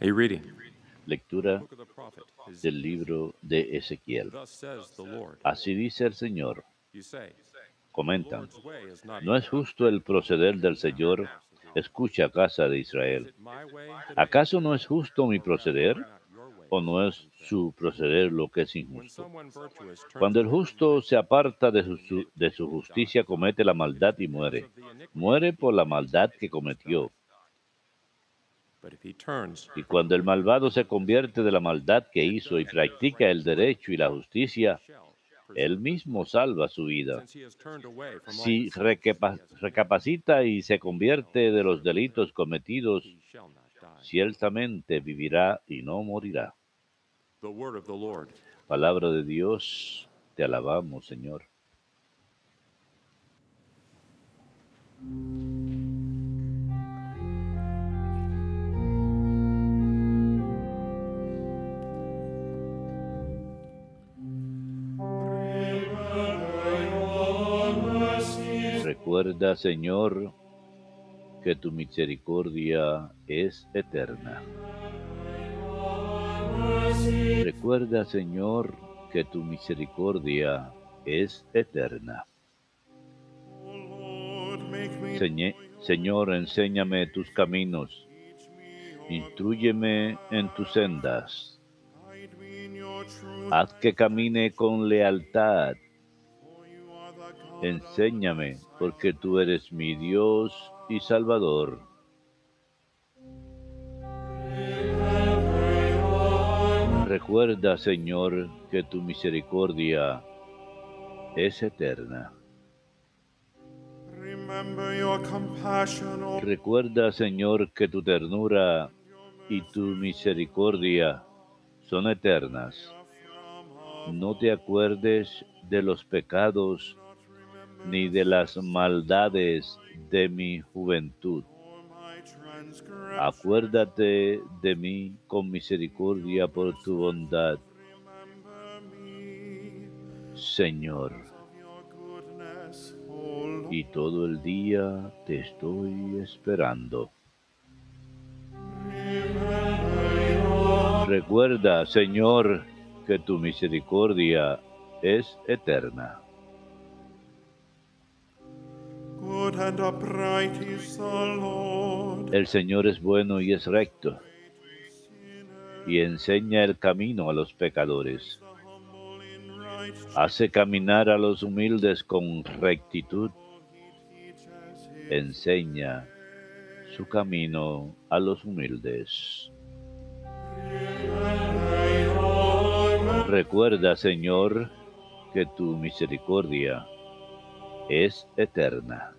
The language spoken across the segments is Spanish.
A reading. Lectura del libro de Ezequiel. Así dice el Señor. Comentan, ¿no es justo el proceder del Señor? Escucha, casa de Is Israel. ¿Acaso no es justo mi proceder? ¿O no es su proceder lo que es injusto? Cuando el justo se aparta de su, de su justicia, comete la maldad y muere. Muere por la maldad que cometió. Y cuando el malvado se convierte de la maldad que hizo y practica el derecho y la justicia, él mismo salva su vida. Si recapacita y se convierte de los delitos cometidos, ciertamente vivirá y no morirá. Palabra de Dios, te alabamos, Señor. Recuerda, Señor, que tu misericordia es eterna. Recuerda, Señor, que tu misericordia es eterna. Señor, enséñame tus caminos, instrúyeme en tus sendas, haz que camine con lealtad, enséñame, porque tú eres mi Dios y Salvador. Recuerda, Señor, que tu misericordia es eterna. Remember your compassion, O Recuerda, Señor, que tu ternura y tu misericordia son eternas. No te acuerdes de los pecados ni de las maldades de mi juventud. Acuérdate de mí con misericordia por tu bondad, Señor. Y todo el día te estoy esperando. Recuerda, Señor, que tu misericordia es eterna. El Señor es bueno y es recto, y enseña el camino a los pecadores. Hace caminar a los humildes con rectitud, enseña su camino a los humildes. Recuerda, Señor, que tu misericordia es eterna.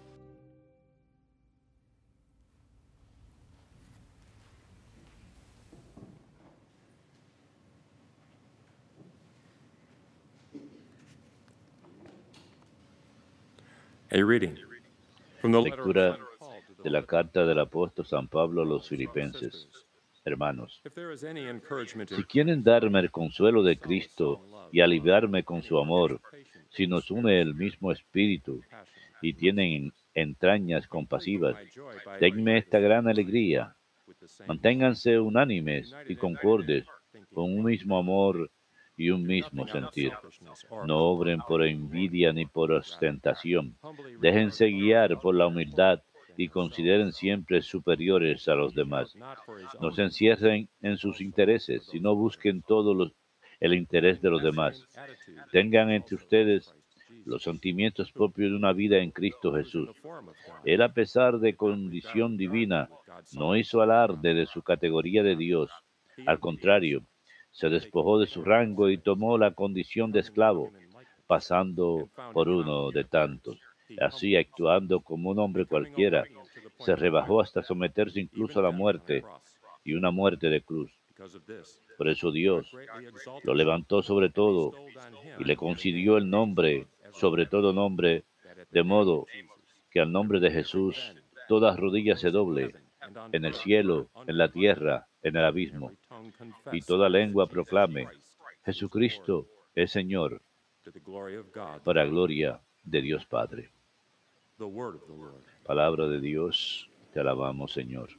A reading. From the letter of Lectura de la carta del apóstol San Pablo a los filipenses. Hermanos, si quieren darme el consuelo de Cristo y aliviarme con su amor, si nos une el mismo espíritu y tienen entrañas compasivas, denme esta gran alegría. Manténganse unánimes y concordes, con un mismo amor y un mismo sentir. No obren por envidia ni por ostentación. Déjense guiar por la humildad y consideren siempre superiores a los demás. No se encierren en sus intereses, sino busquen todo los- el interés de los demás. Tengan entre ustedes los sentimientos propios de una vida en Cristo Jesús. Él, a pesar de condición divina, no hizo alarde de su categoría de Dios. Al contrario, se despojó de su rango y tomó la condición de esclavo, pasando por uno de tantos. Así, actuando como un hombre cualquiera, se rebajó hasta someterse incluso a la muerte y una muerte de cruz. Por eso Dios lo levantó sobre todo y le concedió el nombre, sobre todo nombre, de modo que al nombre de Jesús toda rodilla se doble, en el cielo, en la tierra, en el abismo, y toda lengua proclame, Jesucristo es Señor, para gloria de Dios Padre. Palabra de Dios, te alabamos Señor.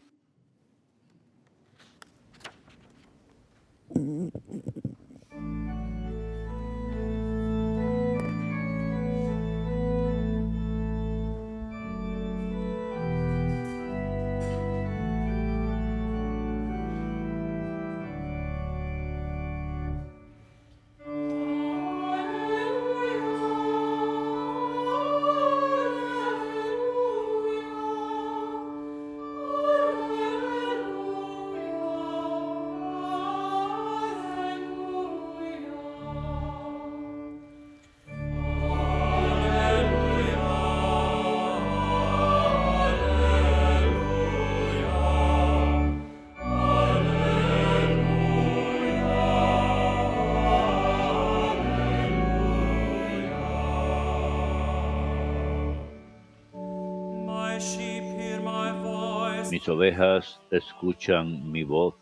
Mis ovejas escuchan mi voz,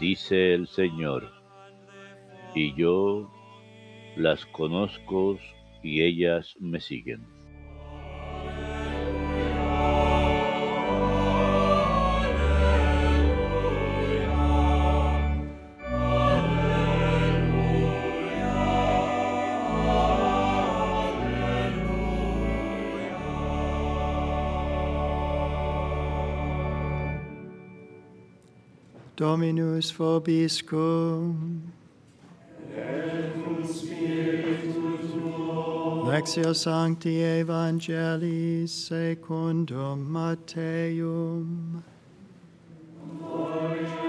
dice el Señor, y yo las conozco y ellas me siguen. Dominus vobiscum. Et cum spiritu tuo. Lexio Sancti Evangelii secundum Mateum. Gloria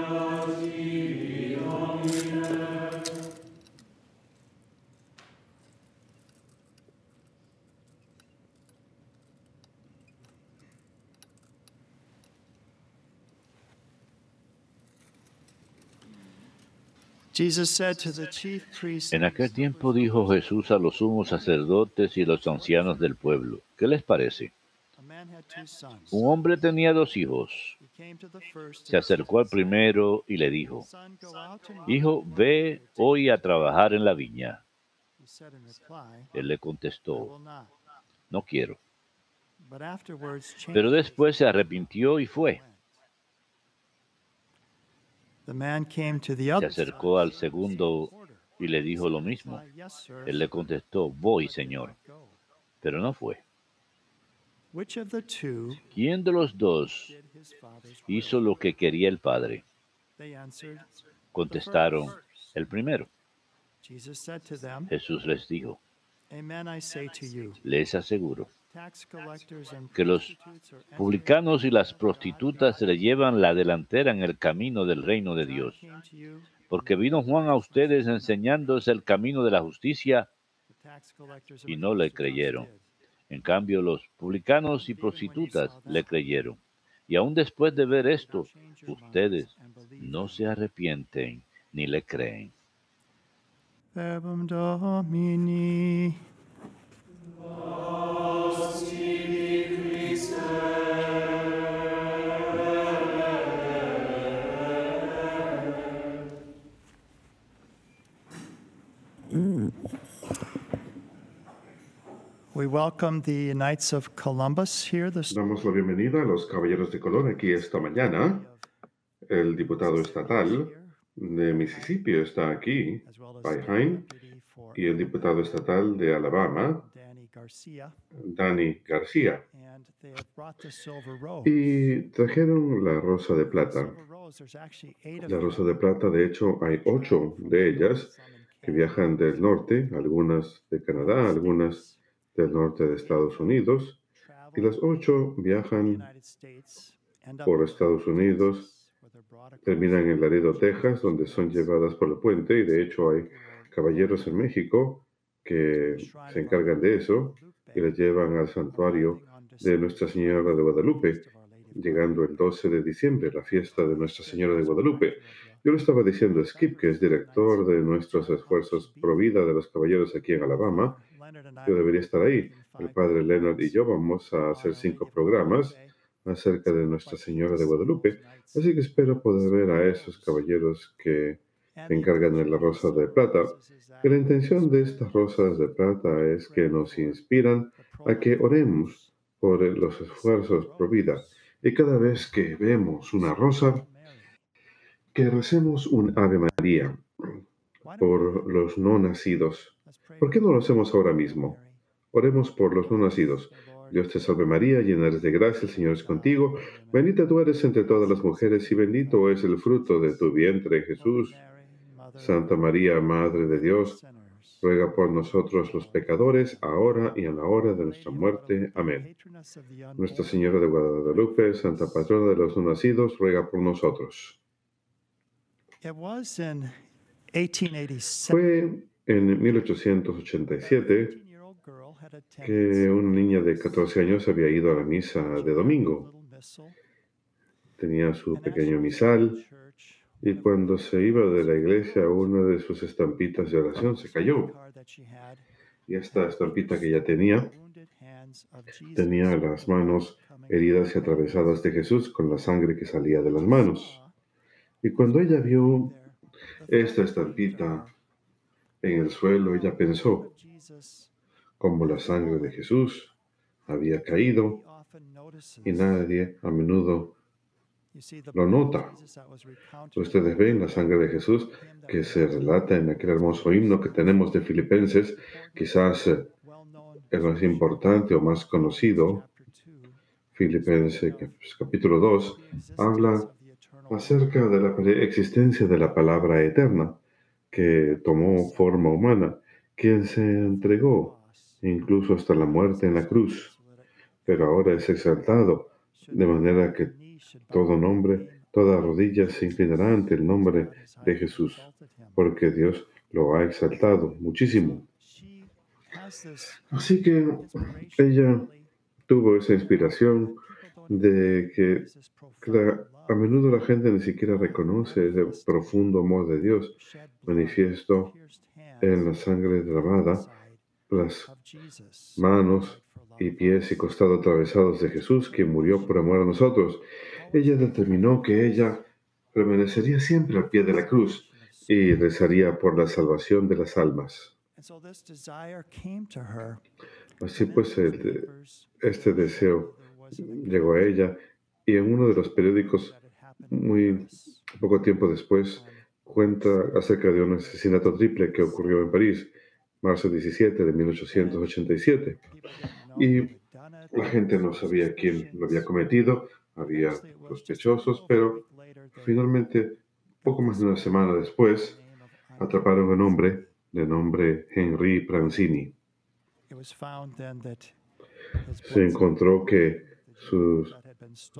En aquel tiempo dijo Jesús a los sumos sacerdotes y los ancianos del pueblo, ¿qué les parece? Un hombre tenía dos hijos. Se acercó al primero y le dijo, Son, go out and work." Hijo, ve hoy a trabajar en la viña. Él le contestó, no quiero. Pero después se arrepintió y fue. Se acercó al segundo y le dijo lo mismo. Reply, "Yes, sir, Él le contestó, voy, Señor. not go." Pero no fue. Which of the two ¿Quién de los dos hizo lo que quería el Padre? They answered, Contestaron, el primero. Jesus said to them, Jesús les dijo, Amen, I say to you, les aseguro, que los publicanos y las prostitutas se le llevan la delantera en el camino del reino de Dios. Porque vino Juan a ustedes enseñándoles el camino de la justicia, y no le creyeron. en cambio los publicanos y prostitutas le creyeron. Y aún después de ver esto, ustedes no se arrepienten ni le creen. Domini. We welcome the Knights of Columbus here this Damos la bienvenida a los Caballeros de Color aquí esta mañana. El diputado estatal de Mississippi está aquí as well as By the Hein, deputy for y el diputado estatal de Alabama, Danny García. Y trajeron la rosa de plata. La rosa de plata, de hecho, hay ocho de ellas que viajan del norte, algunas de Canadá, algunas del norte de Estados Unidos, y las ocho viajan por Estados Unidos, terminan en Laredo, Texas, donde son llevadas por el puente, y de hecho hay caballeros en México que se encargan de eso y les llevan al santuario de Nuestra Señora de Guadalupe, llegando el 12 de diciembre, la fiesta de Nuestra Señora de Guadalupe. Yo le estaba diciendo a Skip, que es director de nuestros esfuerzos pro vida de los caballeros aquí en Alabama, yo debería estar ahí. El padre Leonard y yo vamos a hacer cinco programas acerca de Nuestra Señora de Guadalupe, así que espero poder ver a esos caballeros que encargan de la rosa de plata. Y la intención de estas rosas de plata es que nos inspiran a que oremos por los esfuerzos pro vida. Y cada vez que vemos una rosa, que recemos un Ave María por los no nacidos. ¿Por qué no lo hacemos ahora mismo? Oremos por los no nacidos. Dios te salve María, llena eres de gracia, el Señor es contigo. Bendita tú eres entre todas las mujeres y bendito es el fruto de tu vientre, Jesús. Santa María, Madre de Dios, ruega por nosotros los pecadores, ahora y en la hora de nuestra muerte. Amén. Nuestra Señora de Guadalupe, Santa Patrona de los no nacidos, ruega por nosotros. It was in 1887 Fue en 1887 18-year-old girl had attended que una niña de 14 años había ido a la misa de domingo. Tenía su pequeño misal y cuando se iba de la iglesia una de sus estampitas de oración se cayó. Y esta estampita que ya tenía tenía las manos heridas y atravesadas de Jesús con la sangre que salía de las manos. Y cuando ella vio esta estampita en el suelo, ella pensó como la sangre de Jesús había caído y nadie a menudo lo nota. Ustedes ven la sangre de Jesús que se relata en aquel hermoso himno que tenemos de Filipenses, quizás eh, el más importante o más conocido, Filipenses pues, capítulo 2, habla acerca de la existencia de la palabra eterna que tomó forma humana, quien se entregó incluso hasta la muerte en la cruz, pero ahora es exaltado, de manera que todo nombre, toda rodilla se inclinará ante el nombre de Jesús, porque Dios lo ha exaltado muchísimo. Así que ella tuvo esa inspiración de que a menudo la gente ni siquiera reconoce ese profundo amor de Dios manifiesto en la sangre derramada, las manos y pies y costado atravesados de Jesús, quien murió por amor a nosotros. Ella determinó que ella permanecería siempre al pie de la cruz y rezaría por la salvación de las almas. Así pues, el- este deseo llegó a ella y en uno de los periódicos, muy poco tiempo después, cuenta acerca de un asesinato triple que ocurrió en París, marzo 17 de 1887. Y la gente no sabía quién lo había cometido, había sospechosos, pero finalmente, poco más de una semana después, atraparon a un hombre de nombre Henry Pranzini. Se encontró que sus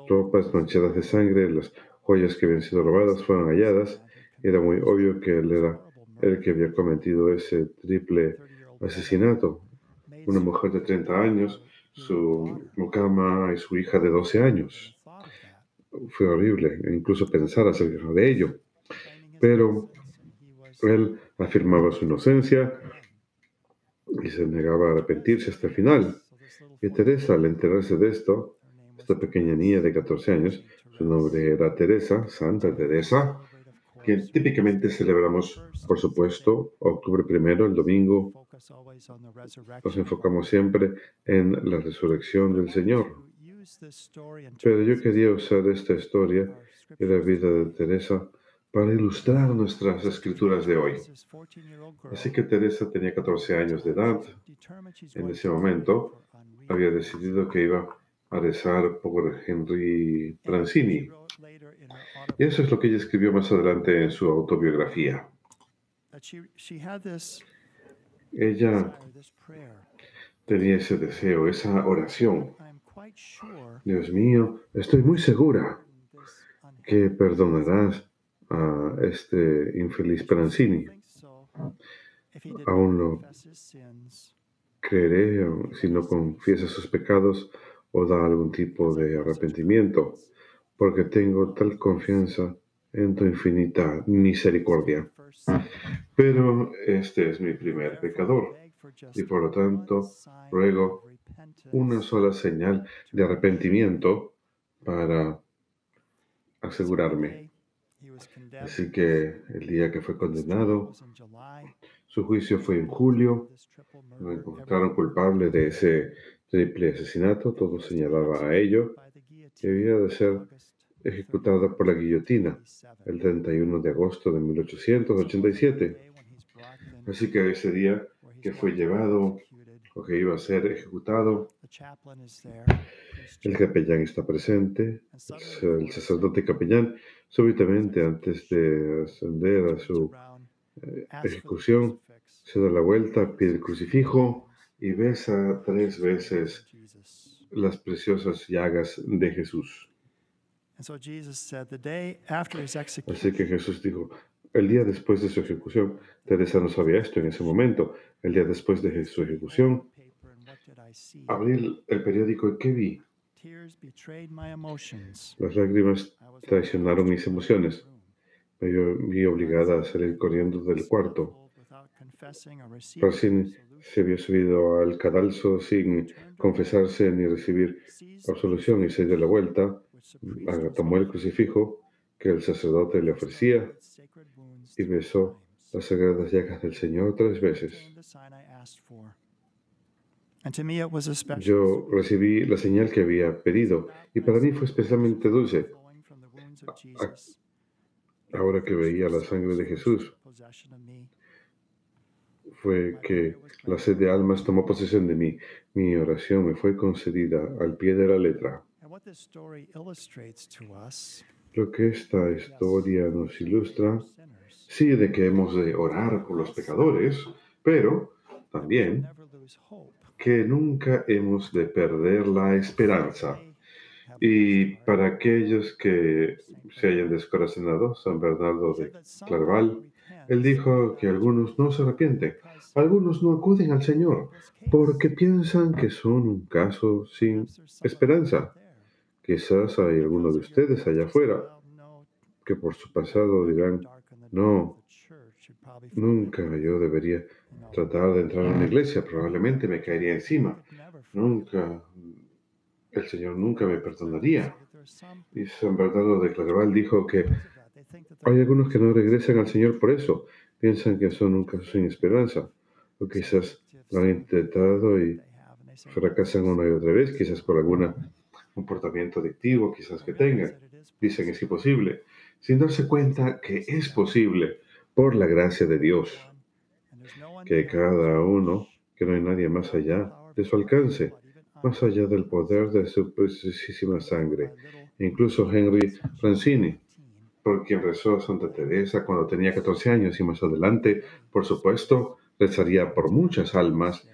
ropas manchadas de sangre, las joyas que habían sido robadas fueron halladas. Era muy obvio que él era el que había cometido ese triple asesinato. Una mujer de 30 años, su mucama y su hija de 12 años. Fue horrible, incluso pensar acerca de ello. Pero él afirmaba su inocencia y se negaba a arrepentirse hasta el final. Y Teresa, al enterarse de esto, esta pequeña niña de 14 años, su nombre era Teresa, Santa Teresa, que típicamente celebramos, por supuesto, octubre primero, el domingo, nos enfocamos siempre en la resurrección del Señor. Pero yo quería usar esta historia y la vida de Teresa para ilustrar nuestras escrituras de hoy. Así que Teresa tenía 14 años de edad. En ese momento había decidido que iba a rezar por Henry Pranzini. Y eso es lo que ella escribió más adelante en su autobiografía. Ella tenía ese deseo, esa oración. Dios mío, estoy muy segura que perdonarás a este infeliz Pranzini. Aún lo creeré si no confiesa sus pecados o da algún tipo de arrepentimiento, porque tengo tal confianza en tu infinita misericordia. Pero este es mi primer pecador y por lo tanto ruego una sola señal de arrepentimiento para asegurarme. Así que el día que fue condenado, su juicio fue en julio, lo encontraron culpable de ese triple asesinato, todo señalaba a ello, y había de ser ejecutado por la guillotina el 31 de agosto de 1887. Así que ese día que fue llevado o que iba a ser ejecutado, el capellán está presente, el sacerdote capellán, súbitamente antes de ascender a su eh, ejecución, se da la vuelta, pide el crucifijo y besa tres veces las preciosas llagas de Jesús. Así que Jesús dijo, el día después de su ejecución, Teresa no sabía esto en ese momento, el día después de su ejecución, abrí el, periódico y ¿qué vi? Las lágrimas traicionaron mis emociones. Me vi obligada a salir corriendo del cuarto. Pero sin se había subido al cadalso sin confesarse ni recibir absolución y se dio la vuelta, tomó el crucifijo que el sacerdote le ofrecía y besó las sagradas llagas del Señor tres veces. Yo recibí la señal que había pedido y para mí fue especialmente dulce. Ahora que veía la sangre de Jesús, fue que la sed de almas tomó posesión de mí. Mi oración me fue concedida al pie de la letra. Lo que esta historia nos ilustra, sí, de que hemos de orar por los pecadores, pero también que nunca hemos de perder la esperanza. Y para aquellos que se hayan descorazonado, San Bernardo de Claraval, él dijo que algunos no se arrepienten, algunos no acuden al Señor, porque piensan que son un caso sin esperanza. Quizás hay algunos de ustedes allá afuera que por su pasado dirán, no, nunca yo debería tratar de entrar a una iglesia, probablemente me caería encima, nunca, el Señor nunca me perdonaría. Y San Bernardo de Claraval dijo que hay algunos que no regresan al Señor por eso, piensan que son un caso sin esperanza, o quizás lo han intentado y fracasan una y otra vez, quizás por algún comportamiento adictivo, quizás que tengan. Dicen es imposible, sin darse cuenta que es posible por la gracia de Dios, que cada uno, que no hay nadie más allá de su alcance, más allá del poder de su preciosísima sangre. Incluso Henry Francini, por quien rezó Santa Teresa cuando tenía 14 años y más adelante, por supuesto, rezaría por muchas almas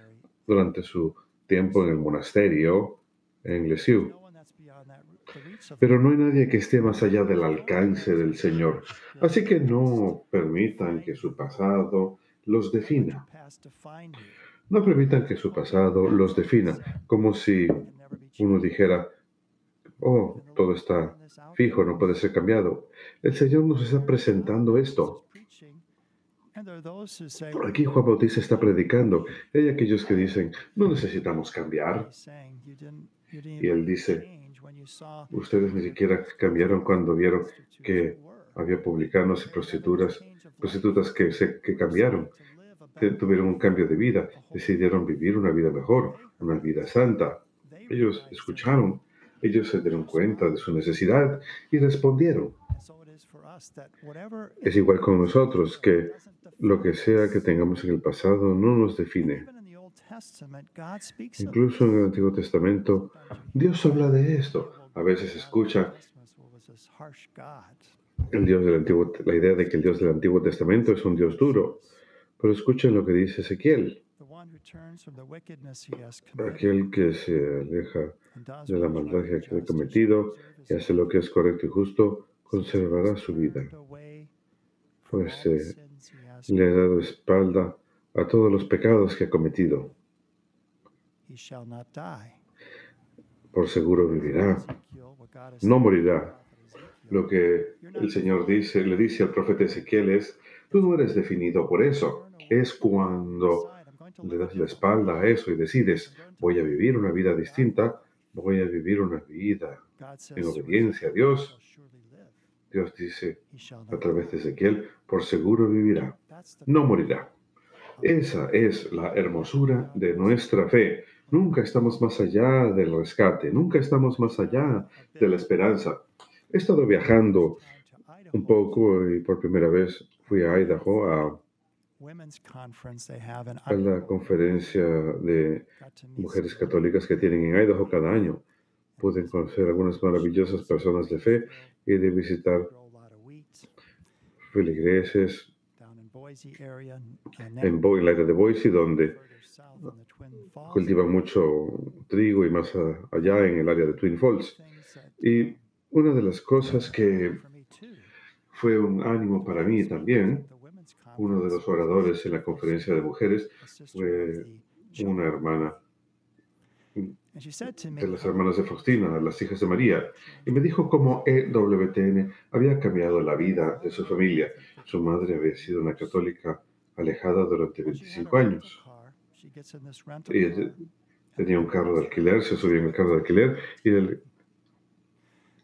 durante su tiempo en el monasterio en Lisieux. Pero no hay nadie que esté más allá del alcance del Señor. Así que no permitan que su pasado los defina. No permitan que su pasado los defina, como si uno dijera, oh, todo está fijo, no puede ser cambiado. El Señor nos está presentando esto. Aquí Juan Bautista está predicando. Hay aquellos que dicen, no necesitamos cambiar. Y él dice, ustedes ni siquiera cambiaron cuando vieron que había publicanos y prostitutas, prostitutas que, se, que cambiaron, que tuvieron un cambio de vida, decidieron vivir una vida mejor, una vida santa. Ellos escucharon, ellos se dieron cuenta de su necesidad y respondieron. Es igual con nosotros, que lo que sea que tengamos en el pasado no nos define. Incluso en el Antiguo Testamento, Dios habla de esto. A veces escucha el Dios del Antiguo, la idea de que el Dios del Antiguo Testamento es un Dios duro. Pero escuchen lo que dice Ezequiel. Aquel que se aleja de la maldad que ha cometido y hace lo que es correcto y justo, conservará su vida. Pues eh, le ha dado espalda a todos los pecados que ha cometido. Por seguro vivirá, no morirá. Lo que el Señor dice, le dice al profeta Ezequiel es, tú no eres definido por eso. Es cuando le das la espalda a eso y decides, voy a vivir una vida distinta, voy a vivir una vida en obediencia a Dios. Dios dice a través de Ezequiel, por seguro vivirá, no morirá. Esa es la hermosura de nuestra fe. Nunca estamos más allá del rescate, nunca estamos más allá de la esperanza. He estado viajando un poco y por primera vez fui a Idaho a, a la conferencia de mujeres católicas que tienen en Idaho cada año. Pude conocer algunas maravillosas personas de fe y de visitar feligreses en Bo- el área de Boise, donde cultivan mucho trigo y más allá en el área de Twin Falls. Y una de las cosas que fue un ánimo para mí también, uno de los oradores en la conferencia de mujeres fue una hermana de las hermanas de Faustina, las hijas de María, y me dijo cómo EWTN había cambiado la vida de su familia. Su madre había sido una católica alejada durante 25 años. Ella tenía un carro de alquiler, se subió en el carro de alquiler y el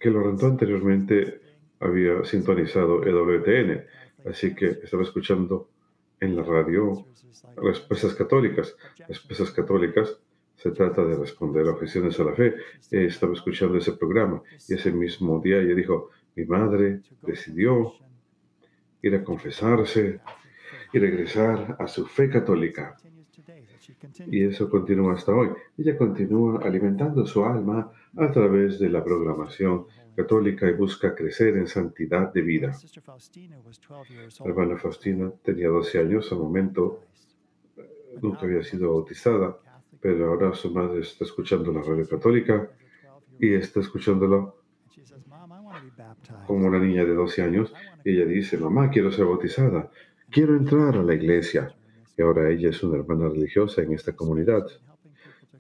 que lo rentó anteriormente había sintonizado EWTN, así que estaba escuchando en la radio respuestas católicas. Respuestas católicas se trata de responder a objeciones a la fe. Eh, estaba escuchando ese programa y ese mismo día ella dijo, mi madre decidió ir a confesarse y regresar a su fe católica. Y eso continúa hasta hoy. Ella continúa alimentando su alma a través de la programación católica y busca crecer en santidad de vida. Sister Faustina was 12 years La hermana Faustina tenía 12 años al momento, Christ. nunca había sido bautizada, pero ahora su madre está escuchando la radio católica as a 12 y está escuchándolo And she says, Mom, I want to be baptized. como una niña de 12 años. Y ella dice, mamá, quiero ser bautizada, quiero entrar a la iglesia. Y ahora ella es una hermana religiosa en esta comunidad,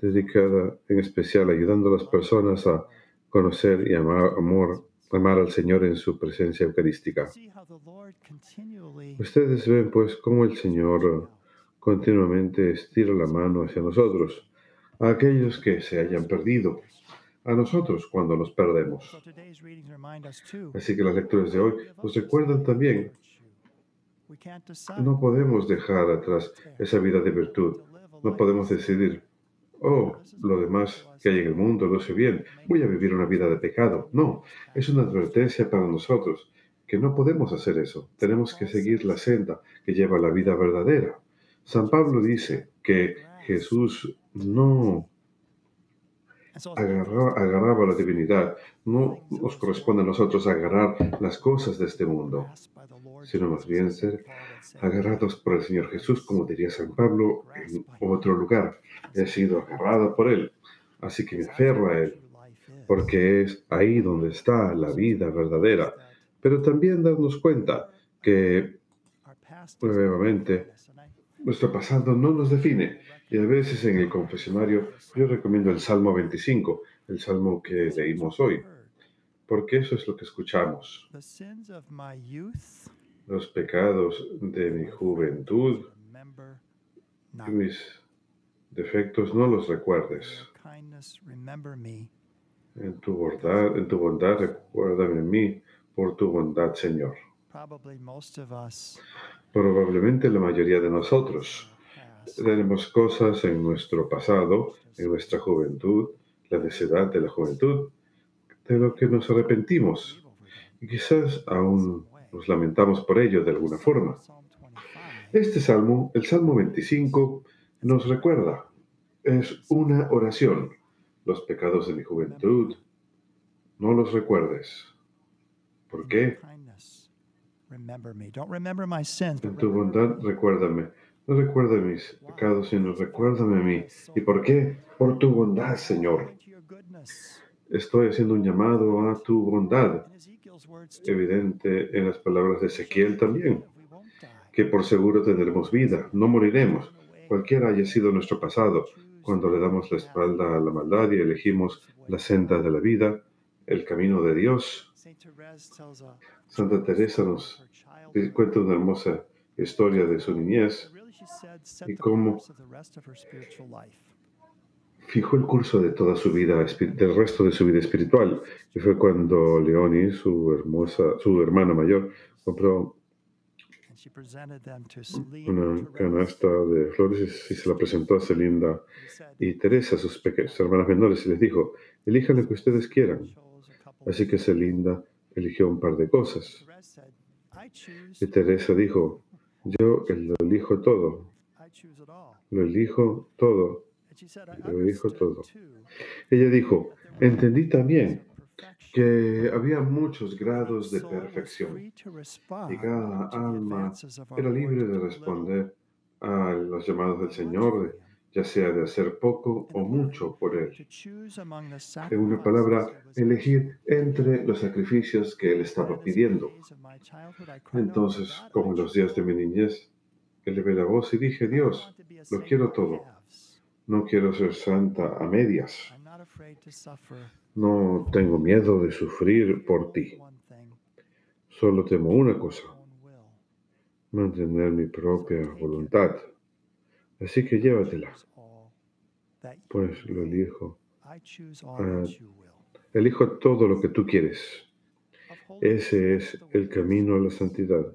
dedicada en especial ayudando a las personas a conocer y amar, amor, amar al Señor en su presencia eucarística. Ustedes ven pues cómo el Señor continuamente estira la mano hacia nosotros, a aquellos que se hayan perdido, a nosotros cuando nos perdemos. Así que las lecturas de hoy nos recuerdan también, We can't decide no podemos dejar atrás esa vida de virtud, no podemos decidir, oh, lo demás que hay en el mundo lo sé bien, voy a vivir una vida de pecado. No, es una advertencia para nosotros que no podemos hacer eso. Tenemos que seguir la senda que lleva a la vida verdadera. San Pablo dice que Jesús no And so agarra- agarraba la divinidad. No nos corresponde a nosotros agarrar las cosas de este mundo, sino más bien ser agarrados por el Señor Jesús, como diría San Pablo en otro lugar. He sido agarrado por Él, así que me aferro a Él, porque es ahí donde está la vida verdadera. Pero también darnos cuenta que nuevamente nuestro pasado no nos define. Y a veces en el confesionario yo recomiendo el Salmo 25, el salmo que leímos hoy, porque eso es lo que escuchamos. Los pecados de mi juventud mis defectos no los recuerdes. your kindness remember me En tu bondad, en tu bondad recuérdame en mí por tu bondad, Señor. probably most of us Probablemente la mayoría de nosotros tenemos cosas en nuestro pasado, en nuestra juventud, la necedad de la juventud, de lo que nos arrepentimos. Y quizás aún nos lamentamos por ello de alguna forma. Psalm 25 Este salmo, el Salmo 25, nos recuerda, es una oración. Los pecados de mi juventud, no los recuerdes. ¿Por qué? En tu bondad recuérdame. No recuerda mis pecados, sino recuérdame a mí. ¿Y por qué? Por tu bondad, Señor. Estoy haciendo un llamado a tu bondad, evidente en las palabras de Ezequiel también, que por seguro tendremos vida, no moriremos, cualquiera haya sido nuestro pasado, cuando le damos la espalda a la maldad y elegimos la senda de la vida, el camino de Dios. Santa Teresa nos cuenta una hermosa historia de su niñez, y cómo- fijó el curso de toda su vida, del resto de su vida espiritual, y fue cuando Leonie, su hermosa, su hermana mayor, compró una canasta de flores y se la presentó a Celinda y Teresa, sus, peque- sus hermanas menores, y les dijo, elijan lo que ustedes quieran. Así que Celinda eligió un par de cosas. Y Teresa dijo, yo lo elijo todo, lo elijo todo. Lo understood todo. Ella dijo, entendí también que había muchos grados de perfección y cada alma era libre de responder a los llamados del or Señor, ya sea de hacer poco o mucho por Él. En una palabra, elegir entre los sacrificios que Él estaba pidiendo. Entonces, "God, como en los días de mi niñez, elevé la voz y dije, Dios, lo quiero todo. no quiero ser santa a medias. No tengo miedo de sufrir por ti. Solo temo una cosa, mantener mi propia voluntad. Así que llévatela, pues lo elijo. Ah. Elijo todo lo que tú quieres. Ese es el camino a la santidad.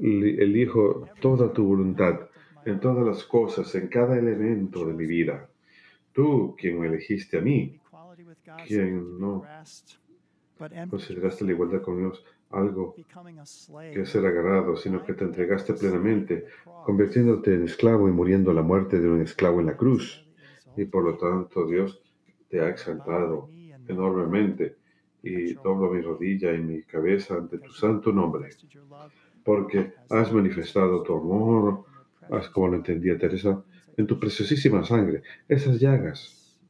Elijo toda tu voluntad en todas las cosas, en cada elemento de mi vida. Tú, quien me elegiste a mí, quien no consideraste la igualdad con Dios algo que ser agarrado, sino que te entregaste plenamente, convirtiéndote en esclavo y muriendo la muerte de un esclavo en la cruz. Y por lo tanto Dios te ha exaltado enormemente y doblo mi rodilla y mi cabeza ante tu santo nombre, porque has manifestado tu amor, has, como lo entendía Teresa, en tu preciosísima sangre, esas llagas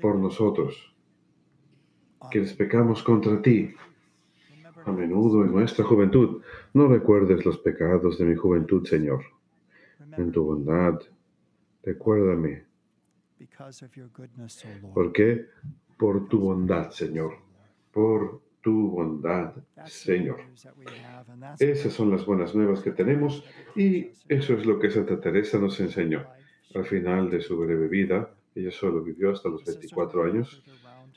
por nosotros, quienes pecamos contra ti a menudo en nuestra juventud. No recuerdes los pecados de mi juventud, Señor. En tu bondad, recuérdame. ¿Por qué? Por tu bondad, Señor. Por tu bondad, Señor. Esas son las buenas nuevas que tenemos y eso es lo que Santa Teresa nos enseñó. Al final de su breve vida, ella solo vivió hasta los 24 años,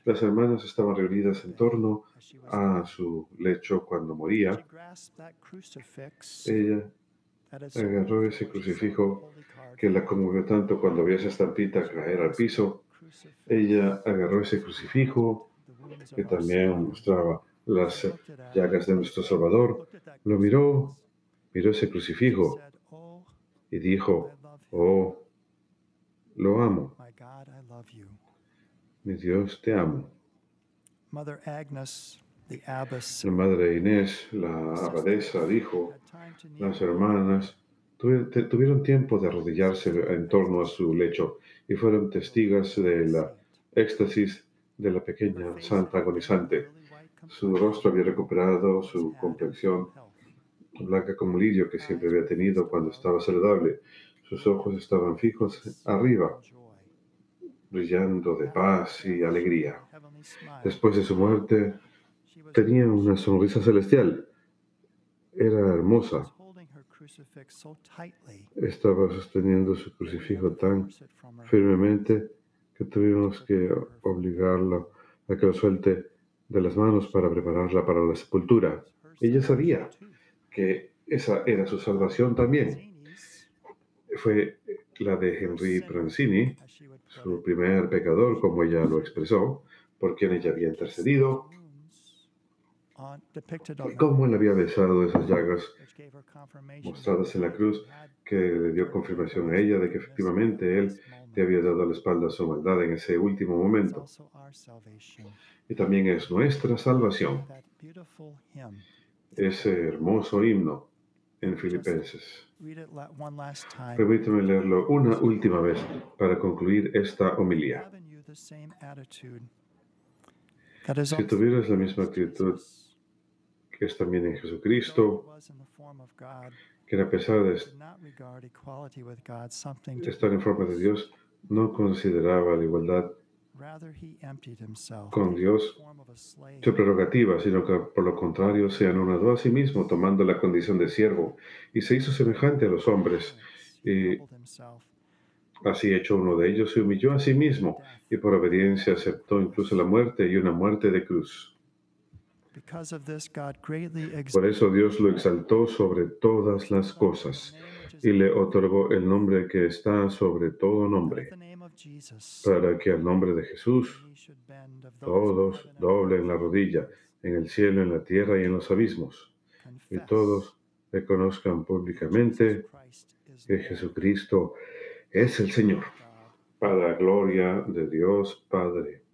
las hermanas estaban reunidas en torno a su lecho cuando moría. Ella agarró ese crucifijo que la conmovió tanto cuando vio esa estampita caer al piso. Ella agarró ese crucifijo que también mostraba las llagas de nuestro Salvador. Lo miró, miró ese crucifijo y dijo, oh, lo amo, mi Dios, te amo. Mother Agnes, the abbess, La madre Inés, la abadesa, dijo, las hermanas tuvieron tiempo de arrodillarse en torno a su lecho y fueron testigas de la éxtasis de la pequeña santa agonizante. Su rostro había recuperado su complexión blanca como lirio que siempre había tenido cuando estaba saludable. Sus ojos estaban fijos arriba, brillando de paz y alegría. Después de su muerte, tenía una sonrisa celestial. Era hermosa. Estaba sosteniendo su crucifijo tan firmemente que tuvimos que obligarlo a que lo suelte de las manos para prepararla para la sepultura. Ella sabía que esa era su salvación también. Fue la de Henry Prancini, su primer pecador, como ella lo expresó, por quien ella había intercedido, y cómo él había besado esas llagas mostradas en la cruz, que le dio confirmación a ella de que efectivamente él te había dado la espalda a su maldad en ese último momento. Y también es nuestra salvación, ese hermoso himno en Filipenses. Permítame leerlo una última vez para concluir esta homilía. Si tuvieras la misma actitud que es también en Jesucristo, que a pesar de estar en forma de Dios, no consideraba la igualdad con Dios su prerrogativa, sino que por lo contrario se anonadó a sí mismo tomando la condición de siervo y se hizo semejante a los hombres. Y así hecho uno de ellos se humilló a sí mismo y por obediencia aceptó incluso la muerte y una muerte de cruz. Por eso Dios lo exaltó sobre todas las cosas y le otorgó el nombre que está sobre todo nombre, para que al nombre de Jesús todos doblen la rodilla en el cielo, en la tierra y en los abismos, y todos reconozcan públicamente que Jesucristo es el Señor, para la gloria de Dios Padre.